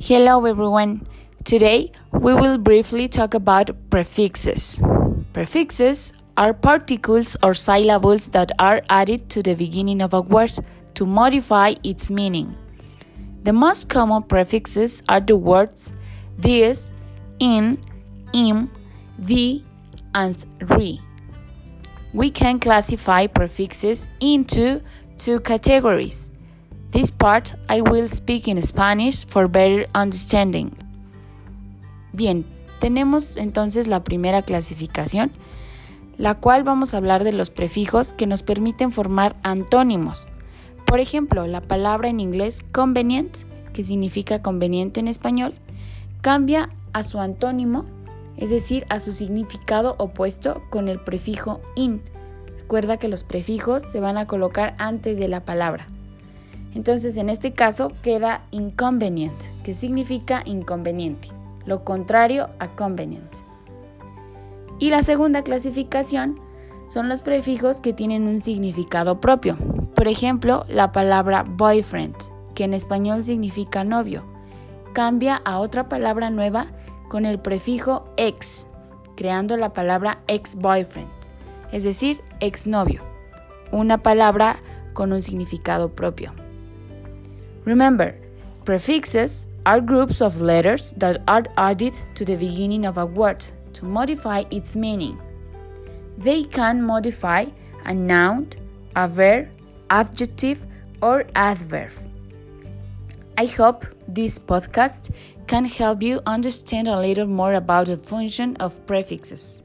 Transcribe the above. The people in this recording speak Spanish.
Hello everyone. Today we will briefly talk about prefixes. Prefixes are particles or syllables that are added to the beginning of a word to modify its meaning. The most common prefixes are the words this, in, im, the, and re. We can classify prefixes into two categories. This part I will speak in Spanish for better understanding. Bien, tenemos entonces la primera clasificación, la cual vamos a hablar de los prefijos que nos permiten formar antónimos. Por ejemplo, la palabra en inglés convenient, que significa conveniente en español, cambia a su antónimo, es decir, a su significado opuesto con el prefijo in. Recuerda que los prefijos se van a colocar antes de la palabra. Entonces, en este caso queda inconvenient, que significa inconveniente, lo contrario a convenient. Y la segunda clasificación son los prefijos que tienen un significado propio. Por ejemplo, la palabra boyfriend, que en español significa novio, cambia a otra palabra nueva con el prefijo ex, creando la palabra ex-boyfriend, es decir, exnovio, una palabra con un significado propio. Remember, prefixes are groups of letters that are added to the beginning of a word to modify its meaning. They can modify a noun, a verb, adjective, or adverb. I hope this podcast can help you understand a little more about the function of prefixes.